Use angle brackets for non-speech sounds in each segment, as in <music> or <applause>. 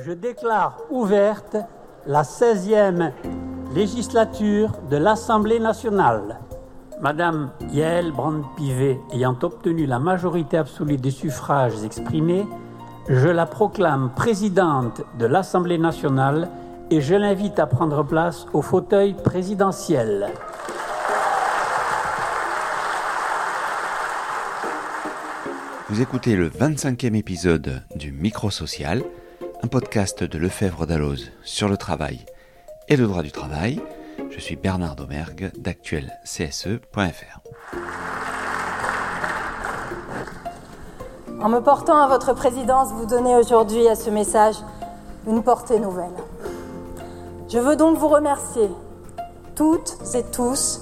Je déclare ouverte la 16e législature de l'Assemblée nationale. Madame Yael Brand-Pivet ayant obtenu la majorité absolue des suffrages exprimés, je la proclame présidente de l'Assemblée nationale et je l'invite à prendre place au fauteuil présidentiel. Vous écoutez le 25e épisode du Micro Social, un podcast de Lefebvre d'Alloz sur le travail et le droit du travail. Je suis Bernard Domergue d'actuelcse.fr. En me portant à votre présidence, vous donnez aujourd'hui à ce message une portée nouvelle. Je veux donc vous remercier, toutes et tous,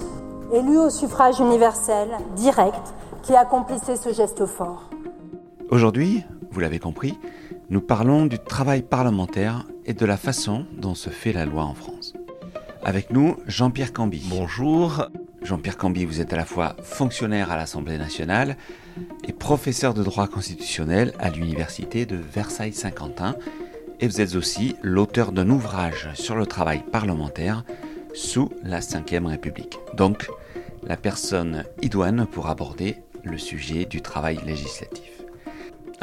élus au suffrage universel, direct, qui accomplissaient ce geste fort. Aujourd'hui, vous l'avez compris, nous parlons du travail parlementaire et de la façon dont se fait la loi en France. Avec nous, Jean-Pierre Camby. Bonjour. Jean-Pierre Camby, vous êtes à la fois fonctionnaire à l'Assemblée nationale et professeur de droit constitutionnel à l'Université de Versailles-Saint-Quentin. Et vous êtes aussi l'auteur d'un ouvrage sur le travail parlementaire sous la Ve République. Donc, la personne idoine pour aborder le sujet du travail législatif.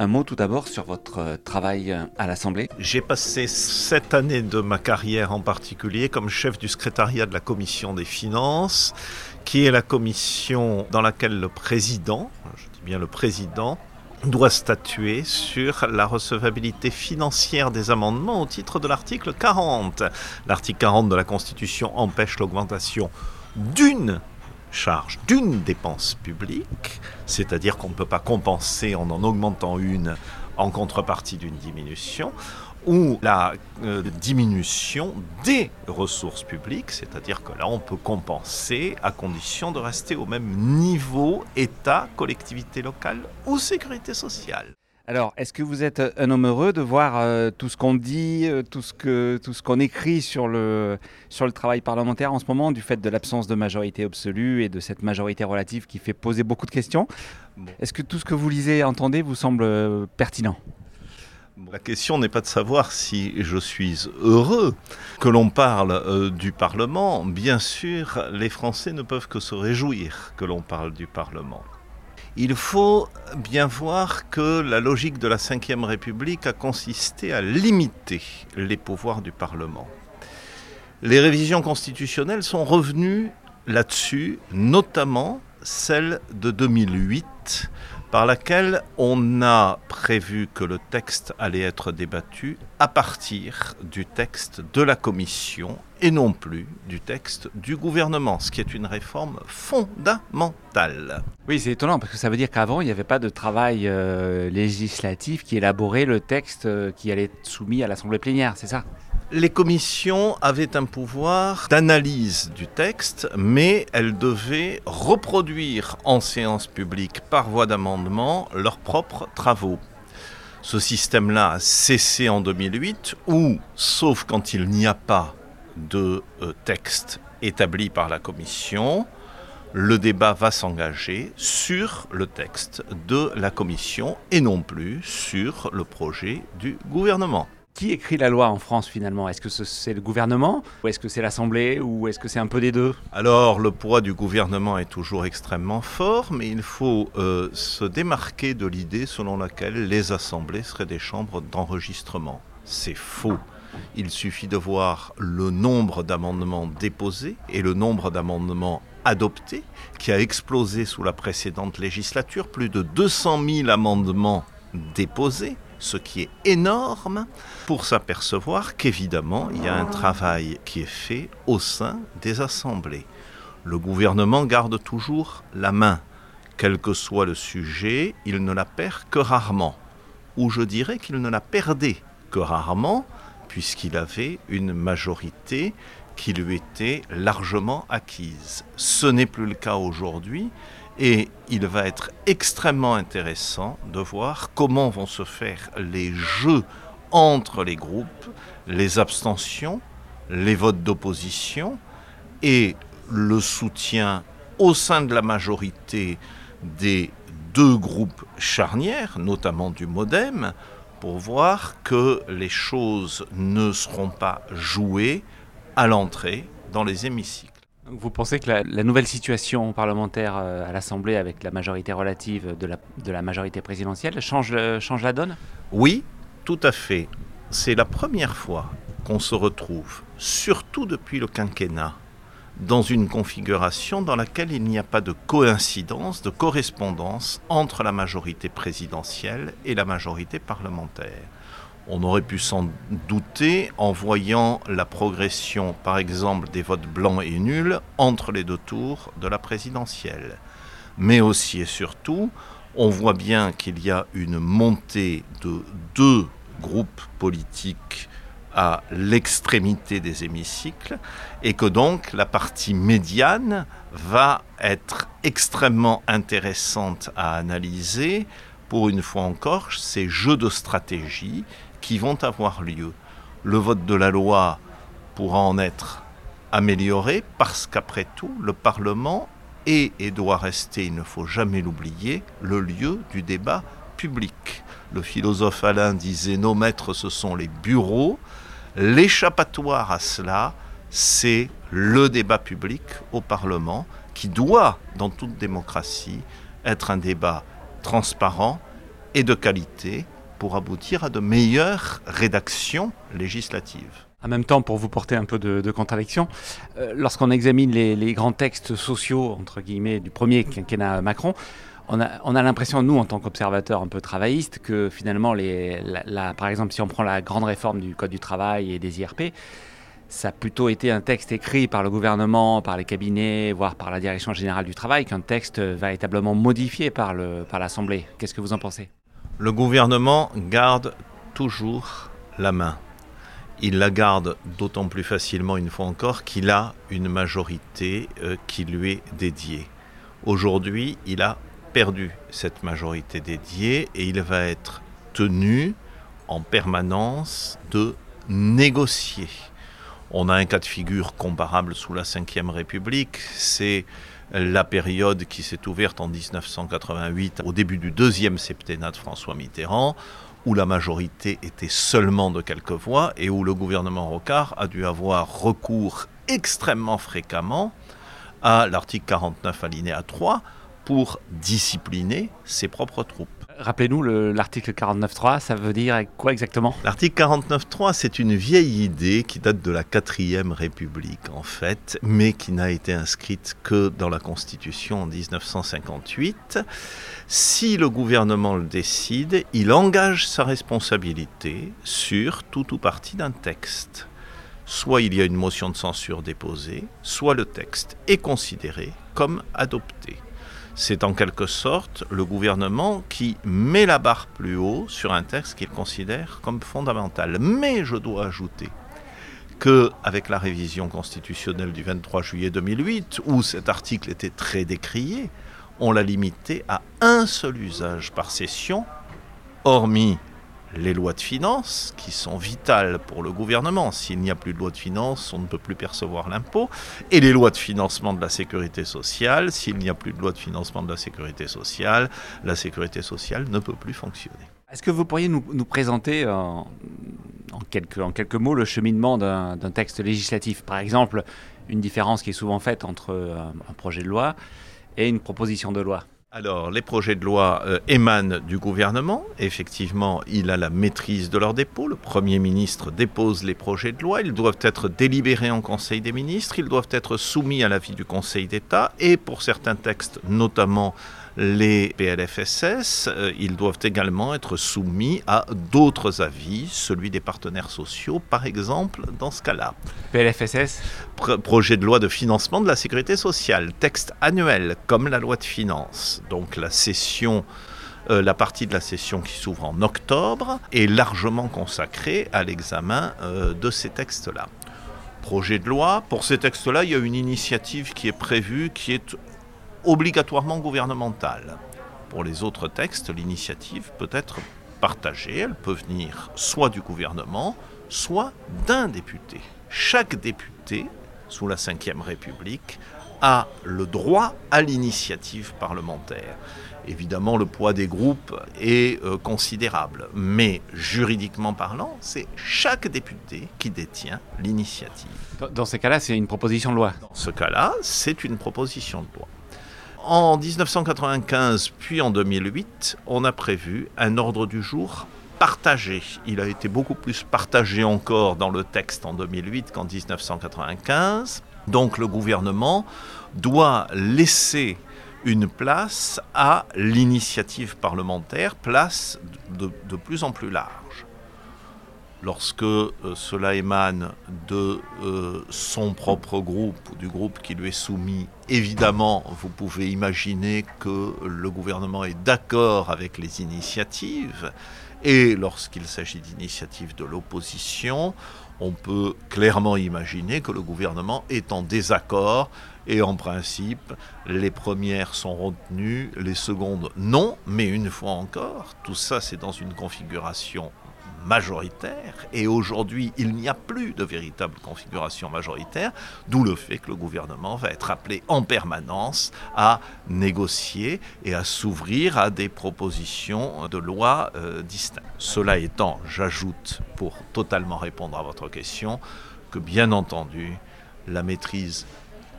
Un mot tout d'abord sur votre euh, travail euh, à l'Assemblée. J'ai passé sept années de ma carrière en particulier comme chef du secrétariat de la Commission des finances, qui est la commission dans laquelle le président, je dis bien le président, doit statuer sur la recevabilité financière des amendements au titre de l'article 40. L'article 40 de la Constitution empêche l'augmentation d'une charge d'une dépense publique, c'est-à-dire qu'on ne peut pas compenser en en augmentant une en contrepartie d'une diminution, ou la euh, diminution des ressources publiques, c'est-à-dire que là on peut compenser à condition de rester au même niveau État, collectivité locale ou sécurité sociale. Alors, est-ce que vous êtes un homme heureux de voir euh, tout ce qu'on dit, euh, tout ce que tout ce qu'on écrit sur le sur le travail parlementaire en ce moment, du fait de l'absence de majorité absolue et de cette majorité relative qui fait poser beaucoup de questions? Est-ce que tout ce que vous lisez et entendez vous semble euh, pertinent? La question n'est pas de savoir si je suis heureux que l'on parle du Parlement. Bien sûr, les Français ne peuvent que se réjouir que l'on parle du Parlement. Il faut bien voir que la logique de la Ve République a consisté à limiter les pouvoirs du Parlement. Les révisions constitutionnelles sont revenues là-dessus, notamment celle de 2008, par laquelle on a prévu que le texte allait être débattu à partir du texte de la Commission et non plus du texte du gouvernement, ce qui est une réforme fondamentale. Oui, c'est étonnant parce que ça veut dire qu'avant, il n'y avait pas de travail euh, législatif qui élaborait le texte euh, qui allait être soumis à l'Assemblée plénière, c'est ça? Les commissions avaient un pouvoir d'analyse du texte, mais elles devaient reproduire en séance publique par voie d'amendement leurs propres travaux. Ce système-là a cessé en 2008, où, sauf quand il n'y a pas de euh, texte établi par la commission, le débat va s'engager sur le texte de la commission et non plus sur le projet du gouvernement. Qui écrit la loi en France finalement? Est-ce que c'est le gouvernement? Ou est-ce que c'est l'Assemblée? Ou est-ce que c'est un peu des deux? Alors le poids du gouvernement est toujours extrêmement fort, mais il faut euh, se démarquer de l'idée selon laquelle les assemblées seraient des chambres d'enregistrement. C'est faux. Il suffit de voir le nombre d'amendements déposés et le nombre d'amendements adoptés qui a explosé sous la précédente législature. Plus de 200 000 amendements déposés ce qui est énorme, pour s'apercevoir qu'évidemment, il y a un travail qui est fait au sein des assemblées. Le gouvernement garde toujours la main. Quel que soit le sujet, il ne la perd que rarement. Ou je dirais qu'il ne la perdait que rarement, puisqu'il avait une majorité qui lui était largement acquise. Ce n'est plus le cas aujourd'hui, et il va être extrêmement intéressant de voir comment vont se faire les jeux entre les groupes, les abstentions, les votes d'opposition et le soutien au sein de la majorité des deux groupes charnières, notamment du Modem, pour voir que les choses ne seront pas jouées à l'entrée dans les hémicycles. Vous pensez que la, nouvelle situation parlementaire euh, à l'Assemblée avec la majorité relative de la, majorité présidentielle change, change la donne? Oui, tout à fait. C'est la première fois qu'on se retrouve, surtout depuis le quinquennat, dans une configuration dans laquelle il n'y a pas de coïncidence, de correspondance entre la majorité présidentielle et la majorité parlementaire. On aurait pu s'en douter en voyant la progression, par exemple, des votes blancs et nuls entre les deux tours de la présidentielle. Mais aussi et surtout, on voit bien qu'il y a une montée de deux groupes politiques à l'extrémité des hémicycles et que donc la partie médiane va être extrêmement intéressante à analyser pour une fois encore ces jeux de stratégie qui vont avoir lieu. Le vote de la loi pourra en être amélioré parce qu'après tout, le Parlement est et doit rester, il ne faut jamais l'oublier, le lieu du débat public. Le philosophe Alain disait nos maîtres ce sont les bureaux. L'échappatoire à cela, c'est le débat public au Parlement qui doit, dans toute démocratie, être un débat transparent et de qualité pour aboutir à de meilleures rédactions législatives. En même temps, pour vous porter un peu de, contradiction, euh, lorsqu'on examine les, grands textes sociaux, entre guillemets, du premier quinquennat Macron, on a, l'impression, nous, en tant qu'observateurs un peu travaillistes, que finalement, les, par exemple, si on prend la grande réforme du Code du travail et des IRP, ça a plutôt été un texte écrit par le gouvernement, par les cabinets, voire par la direction générale du travail, qu'un texte véritablement modifié par l'Assemblée. Qu'est-ce que vous en pensez? Le gouvernement garde toujours la main. Il la garde d'autant plus facilement une fois encore qu'il a une majorité euh, qui lui est dédiée. Aujourd'hui, il a perdu cette majorité dédiée et il va être tenu en permanence de négocier. On a un cas de figure comparable sous la Ve République, c'est la période qui s'est ouverte en 1988, au début du deuxième septennat de François Mitterrand, où la majorité était seulement de quelques voix et où le gouvernement Rocard a dû avoir recours extrêmement fréquemment à l'article 49 alinéa 3 pour discipliner ses propres troupes. Rappelez-nous l'article 49.3, ça veut dire quoi exactement? L'article 49.3, c'est une vieille idée qui date de la 4ème République en fait, mais qui n'a été inscrite que dans la Constitution en 1958. Si le gouvernement le décide, il engage sa responsabilité sur tout ou partie d'un texte. Soit il y a une motion de censure déposée, soit le texte est considéré comme adopté c'est en quelque sorte le gouvernement qui met la barre plus haut sur un texte qu'il considère comme fondamental. Mais je dois ajouter que avec la révision constitutionnelle du 23 juillet 2008, où cet article était très décrié, on l'a limité à un seul usage par session, hormis les lois de finances, qui sont vitales pour le gouvernement. S'il n'y a plus de loi de finances, on ne peut plus percevoir l'impôt. Et les lois de financement de la sécurité sociale, s'il n'y a plus de loi de financement de la sécurité sociale, la sécurité sociale ne peut plus fonctionner. Est-ce que vous pourriez nous, présenter en, quelques, mots le cheminement d'un texte législatif? Par exemple, une différence qui est souvent faite entre un projet de loi et une proposition de loi alors, les projets de loi euh, émanent du gouvernement. Effectivement, il a la maîtrise de leur dépôt. Le Premier ministre dépose les projets de loi. Ils doivent être délibérés en Conseil des ministres. Ils doivent être soumis à l'avis du Conseil d'État. Et pour certains textes, notamment les PLFSS, euh, ils doivent également être soumis à d'autres avis, celui des partenaires sociaux par exemple dans ce cas-là. PLFSS Projet de loi de financement de la sécurité sociale, texte annuel comme la loi de finances. Donc la session euh, la partie de la session qui s'ouvre en octobre est largement consacrée à l'examen euh, de ces textes-là. Projet de loi, pour ces textes-là, il y a une initiative qui est prévue, qui est obligatoirement gouvernementale. Pour les autres textes, l'initiative peut être partagée, elle peut venir soit du gouvernement, soit d'un député. Chaque député, sous la Ve République, a le droit à l'initiative parlementaire. Évidemment, le poids des groupes est euh, considérable, mais juridiquement parlant, c'est chaque député qui détient l'initiative. Dans ces cas-là, c'est une proposition de loi. Dans ce cas-là, c'est une proposition de loi. En 1995 puis en 2008, on a prévu un ordre du jour partagé. Il a été beaucoup plus partagé encore dans le texte en 2008 qu'en 1995. Donc le gouvernement doit laisser une place à l'initiative parlementaire, place de, de, plus en plus large. Lorsque euh, cela émane de euh, son propre groupe, ou du groupe qui lui est soumis, évidemment, vous pouvez imaginer que le gouvernement est d'accord avec les initiatives, et lorsqu'il s'agit d'initiatives de l'opposition, on peut clairement imaginer que le gouvernement est en désaccord et en principe, les premières sont retenues, les secondes non, mais une fois encore, tout ça c'est dans une configuration majoritaire, et aujourd'hui il n'y a plus de véritable configuration majoritaire, d'où le fait que le gouvernement va être appelé en permanence à négocier et à s'ouvrir à des propositions de loi euh, distinctes. Cela étant, j'ajoute, pour totalement répondre à votre question, que bien entendu, la maîtrise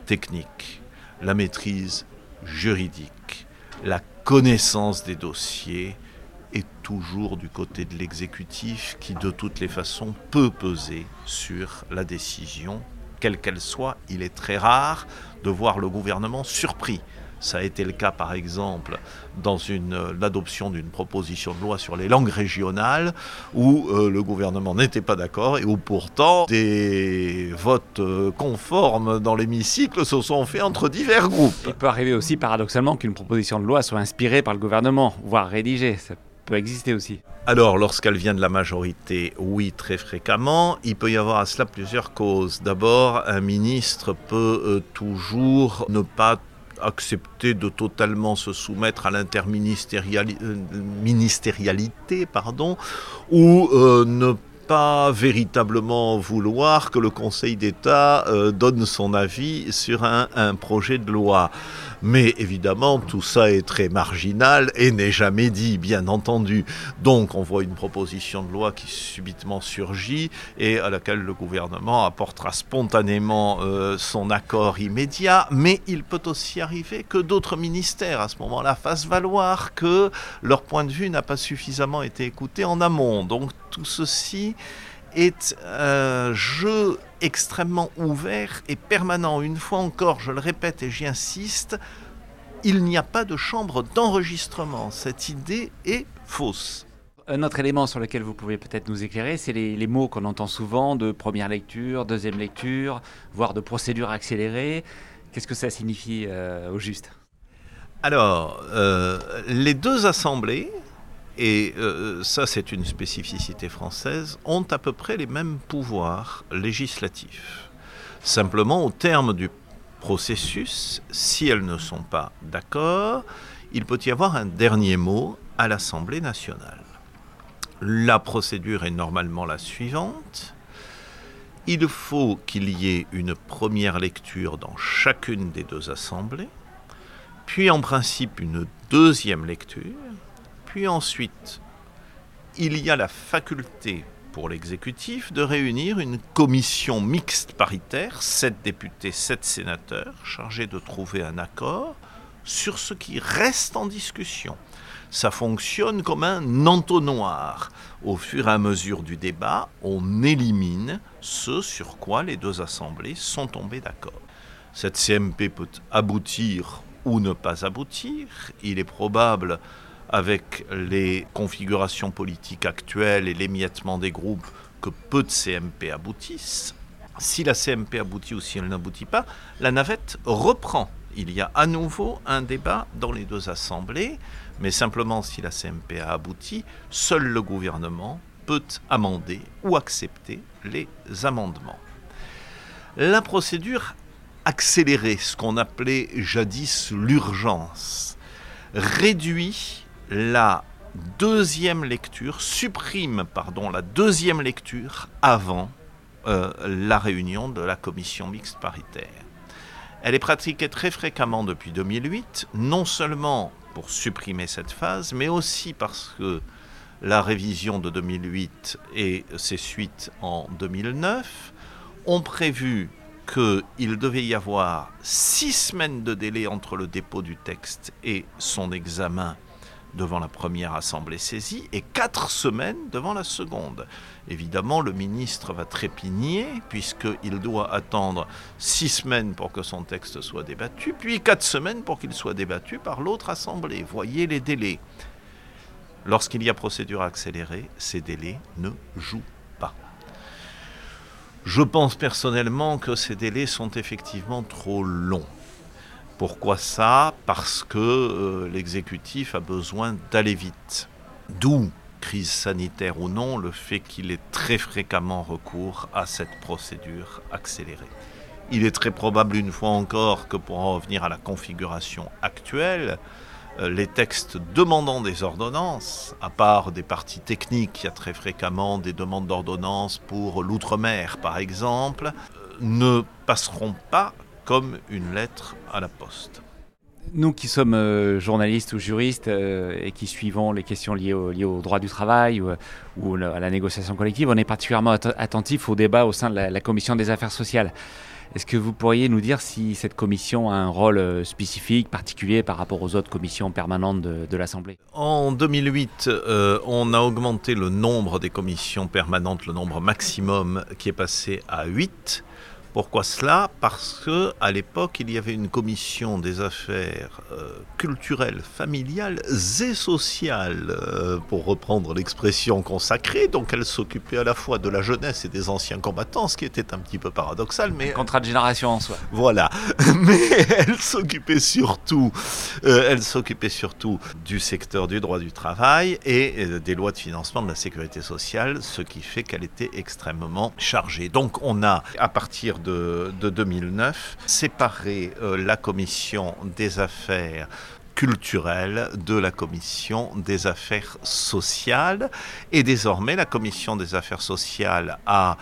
technique, la maîtrise juridique, la connaissance des dossiers est toujours du côté de l'exécutif qui de toutes les façons peut peser sur la décision, quelle qu'elle soit. Il est très rare de voir le gouvernement surpris ça a été le cas, par exemple, dans l'adoption d'une proposition de loi sur les langues régionales, où euh, le gouvernement n'était pas d'accord et où pourtant des votes euh, conformes dans l'hémicycle se sont faits entre divers groupes. Il peut arriver aussi, paradoxalement, qu'une proposition de loi soit inspirée par le gouvernement, voire rédigée. Exister aussi. Alors, lorsqu'elle vient de la majorité, oui, très fréquemment. Il peut y avoir à cela plusieurs causes. D'abord, un ministre peut euh, toujours ne pas accepter de totalement se soumettre à l'interministérialité, pardon, ou euh, ne pas véritablement vouloir que le Conseil d'État euh, donne son avis sur un, projet de loi. Mais évidemment, tout ça est très marginal et n'est jamais dit, bien entendu. Donc on voit une proposition de loi qui subitement surgit et à laquelle le gouvernement apportera spontanément euh, son accord immédiat. Mais il peut aussi arriver que d'autres ministères à ce moment-là fassent valoir que leur point de vue n'a pas suffisamment été écouté en amont. Donc tout ceci est un jeu extrêmement ouvert et permanent. Une fois encore, je le répète et j'y insiste, il n'y a pas de chambre d'enregistrement. Cette idée est fausse. Un autre élément sur lequel vous pouvez peut-être nous éclairer, c'est les, mots qu'on entend souvent de première lecture, deuxième lecture, voire de procédure accélérée. Qu'est-ce que ça signifie euh, au juste? Alors, euh, les deux assemblées, et euh, ça c'est une spécificité française, ont à peu près les mêmes pouvoirs législatifs. Simplement, au terme du processus, si elles ne sont pas d'accord, il peut y avoir un dernier mot à l'Assemblée nationale. La procédure est normalement la suivante. Il faut qu'il y ait une première lecture dans chacune des deux assemblées, puis en principe une deuxième lecture, puis ensuite, il y a la faculté pour l'exécutif de réunir une commission mixte paritaire, sept députés, sept sénateurs, chargés de trouver un accord sur ce qui reste en discussion. Ça fonctionne comme un entonnoir. Au fur et à mesure du débat, on élimine ce sur quoi les deux assemblées sont tombées d'accord. Cette CMP peut aboutir ou ne pas aboutir. Il est probable avec les configurations politiques actuelles et l'émiettement des groupes que peu de CMP aboutissent. Si la CMP aboutit ou si elle n'aboutit pas, la navette reprend. Il y a à nouveau un débat dans les deux assemblées, mais simplement si la CMP a abouti, seul le gouvernement peut amender ou accepter les amendements. La procédure accélérée, ce qu'on appelait jadis l'urgence, réduit la deuxième lecture, supprime pardon, la deuxième lecture avant euh, la réunion de la commission mixte paritaire. Elle est pratiquée très fréquemment depuis 2008, non seulement pour supprimer cette phase, mais aussi parce que la révision de 2008 et ses suites en 2009 ont prévu qu'il devait y avoir six semaines de délai entre le dépôt du texte et son examen devant la première assemblée saisie et quatre semaines devant la seconde. Évidemment, le ministre va trépigner puisqu'il doit attendre six semaines pour que son texte soit débattu, puis quatre semaines pour qu'il soit débattu par l'autre assemblée. Voyez les délais. Lorsqu'il y a procédure accélérée, ces délais ne jouent pas. Je pense personnellement que ces délais sont effectivement trop longs. Pourquoi ça? Parce que euh, l'exécutif a besoin d'aller vite. D'où, crise sanitaire ou non, le fait qu'il ait très fréquemment recours à cette procédure accélérée. Il est très probable une fois encore que pour en revenir à la configuration actuelle, euh, les textes demandant des ordonnances, à part des parties techniques, il y a très fréquemment des demandes d'ordonnance pour l'outre-mer par exemple, euh, ne passeront pas comme une lettre à la poste. Nous qui sommes euh, journalistes ou juristes euh, et qui suivons les questions liées au, au droit du travail ou, à la négociation collective, on est particulièrement attentif au débat au sein de la, commission des affaires sociales. Est-ce que vous pourriez nous dire si cette commission a un rôle euh, spécifique, particulier par rapport aux autres commissions permanentes de, l'Assemblée? En 2008, on a augmenté le nombre des commissions permanentes, le nombre maximum qui est passé à 8. Pourquoi cela? Parce que à l'époque, il y avait une commission des affaires euh, culturelles, familiales et sociales, euh, pour reprendre l'expression consacrée. Donc, elle s'occupait à la fois de la jeunesse et des anciens combattants, ce qui était un petit peu paradoxal. Mais un contrat de génération en soi. Voilà, <laughs> mais elle s'occupait surtout, euh, elle s'occupait surtout du secteur du droit du travail et des lois de financement de la sécurité sociale, ce qui fait qu'elle était extrêmement chargée. Donc, on a à partir de, 2009, séparer euh, la commission des affaires culturelles de la commission des affaires sociales. Et désormais, la commission des affaires sociales a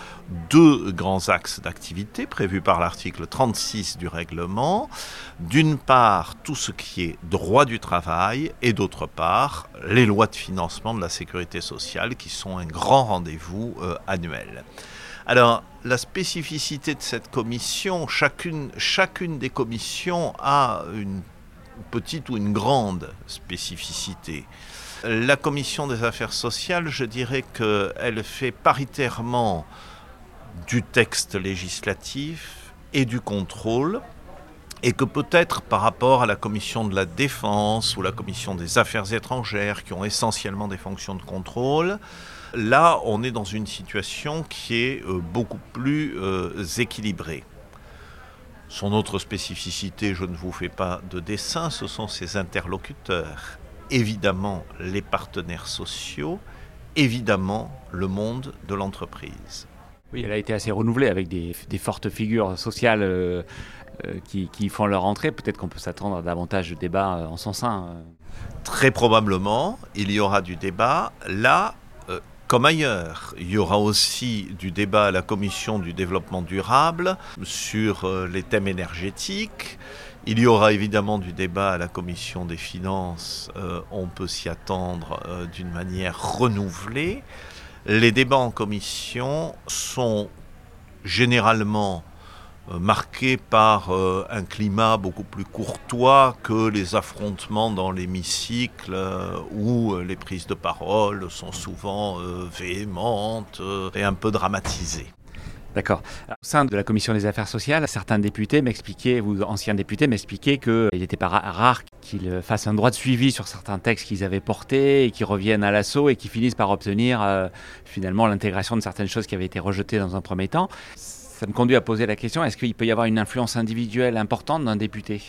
deux grands axes d'activité prévus par l'article 36 du règlement. D'une part, tout ce qui est droit du travail et d'autre part, les lois de financement de la sécurité sociale qui sont un grand rendez-vous euh, annuel. Alors, la spécificité de cette commission, chacune, des commissions a une petite ou une grande spécificité. La commission des affaires sociales, je dirais qu'elle fait paritairement du texte législatif et du contrôle, et que peut-être par rapport à la commission de la défense ou la commission des affaires étrangères, qui ont essentiellement des fonctions de contrôle, Là, on est dans une situation qui est euh, beaucoup plus euh, équilibrée. Son autre spécificité, je ne vous fais pas de dessin, ce sont ses interlocuteurs. Évidemment, les partenaires sociaux, évidemment, le monde de l'entreprise. Oui, elle a été assez renouvelée avec des, fortes figures sociales euh, qui, qui, font leur entrée. Peut-être qu'on peut s'attendre à davantage de débats en son sein. Très probablement, il y aura du débat. Là, comme ailleurs, il y aura aussi du débat à la commission du développement durable sur euh, les thèmes énergétiques. Il y aura évidemment du débat à la commission des finances. Euh, on peut s'y attendre euh, d'une manière renouvelée. Les débats en commission sont généralement marqué par euh, un climat beaucoup plus courtois que les affrontements dans l'hémicycle euh, où les prises de parole sont souvent véhémentes et un peu dramatisées. D'accord. Au sein de la commission des affaires sociales, certains députés m'expliquaient, ou anciens députés m'expliquaient qu'il n'était pas rare qu'ils fassent un droit de suivi sur certains textes qu'ils avaient portés et qui reviennent à l'assaut et qui finissent par obtenir finalement l'intégration de certaines choses qui avaient été rejetées dans un premier temps ça me conduit à poser la question, est-ce qu'il peut y avoir une influence individuelle importante d'un député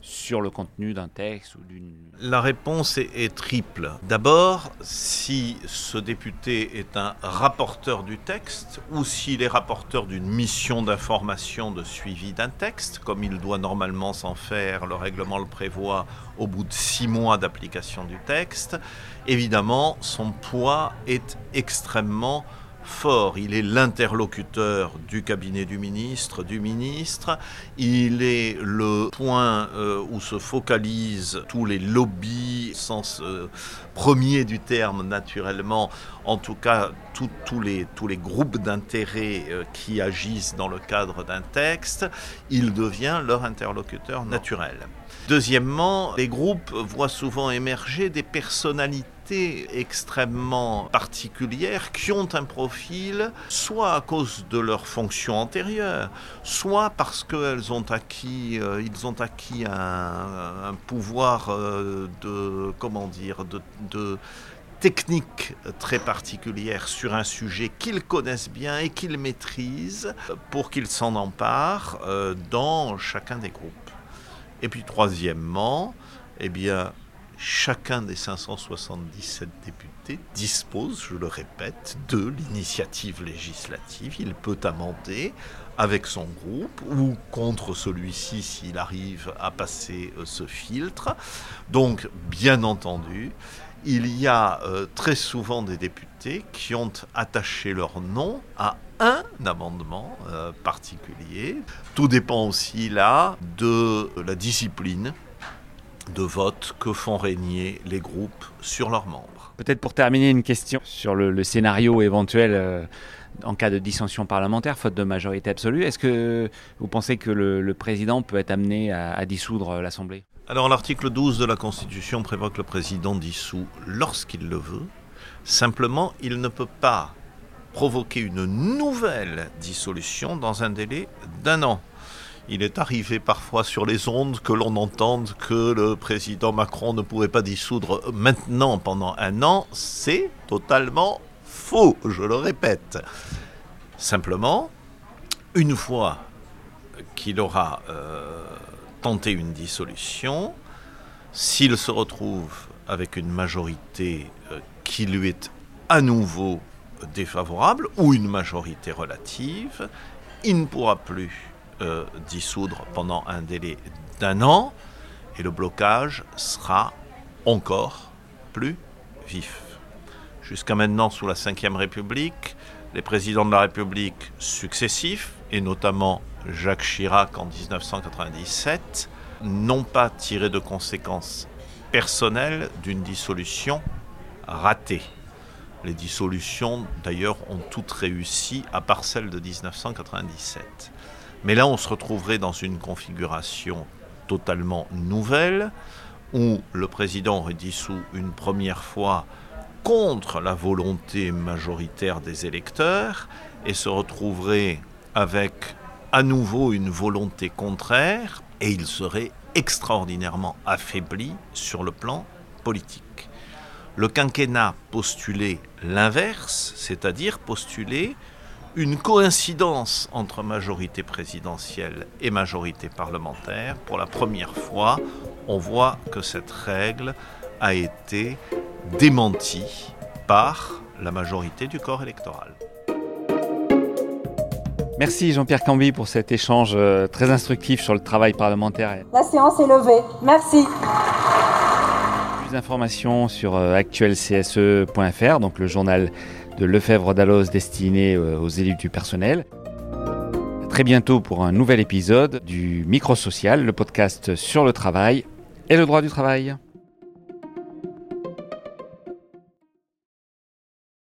sur le contenu d'un texte ou d'une... La réponse est, triple. D'abord, si ce député est un rapporteur du texte ou s'il est rapporteur d'une mission d'information de suivi d'un texte, comme il doit normalement s'en faire, le règlement le prévoit au bout de six mois d'application du texte, évidemment, son poids est extrêmement fort. Il est l'interlocuteur du cabinet du ministre, du ministre. Il est le point euh, où se focalisent tous les lobbies, sens euh, premier du terme naturellement, en tout cas tous les, groupes d'intérêt euh, qui agissent dans le cadre d'un texte. Il devient leur interlocuteur naturel. Deuxièmement, les groupes voient souvent émerger des personnalités extrêmement particulières qui ont un profil soit à cause de leur fonction antérieure, soit parce qu'ils ont acquis, euh, ils ont acquis un, pouvoir euh, de, comment dire, de, de technique très particulière sur un sujet qu'ils connaissent bien et qu'ils maîtrisent pour qu'ils s'en emparent euh, dans chacun des groupes. Et puis troisièmement, eh bien, chacun des 577 députés dispose, je le répète, de l'initiative législative. Il peut amender avec son groupe ou contre celui-ci s'il arrive à passer euh, ce filtre. Donc, bien entendu, il y a euh, très souvent des députés qui ont attaché leur nom à un amendement euh, particulier. Tout dépend aussi là de la discipline de vote que font régner les groupes sur leurs membres. Peut-être pour terminer une question sur le, scénario éventuel euh, en cas de dissension parlementaire, faute de majorité absolue. Est-ce que vous pensez que le, président peut être amené à, dissoudre l'Assemblée? Alors l'article 12 de la Constitution prévoit que le président dissout lorsqu'il le veut. Simplement, il ne peut pas provoquer une nouvelle dissolution dans un délai d'un an. Il est arrivé parfois sur les ondes que l'on entende que le président Macron ne pouvait pas dissoudre maintenant pendant un an. C'est totalement faux, je le répète. Simplement, une fois qu'il aura euh, tenté une dissolution, s'il se retrouve avec une majorité euh, qui lui est à nouveau défavorable ou une majorité relative, il ne pourra plus euh, dissoudre pendant un délai d'un an et le blocage sera encore plus vif. Jusqu'à maintenant, sous la Ve République, les présidents de la République successifs, et notamment Jacques Chirac en 1997, n'ont pas tiré de conséquences personnelles d'une dissolution ratée. Les dissolutions, d'ailleurs, ont toutes réussi, à part celle de 1997. Mais là, on se retrouverait dans une configuration totalement nouvelle, où le président aurait dissous une première fois contre la volonté majoritaire des électeurs, et se retrouverait avec à nouveau une volonté contraire, et il serait extraordinairement affaibli sur le plan politique. Le quinquennat postulait l'inverse, c'est-à-dire postulait une coïncidence entre majorité présidentielle et majorité parlementaire. Pour la première fois, on voit que cette règle a été démentie par la majorité du corps électoral. Merci Jean-Pierre Camby pour cet échange euh, très instructif sur le travail parlementaire. La séance est levée. Merci d'informations sur euh, actuelcse.fr, donc le journal de Lefebvre Dallos destiné euh, aux élus du personnel. très bientôt pour un nouvel épisode du Micro Social, le podcast sur le travail et le droit du travail.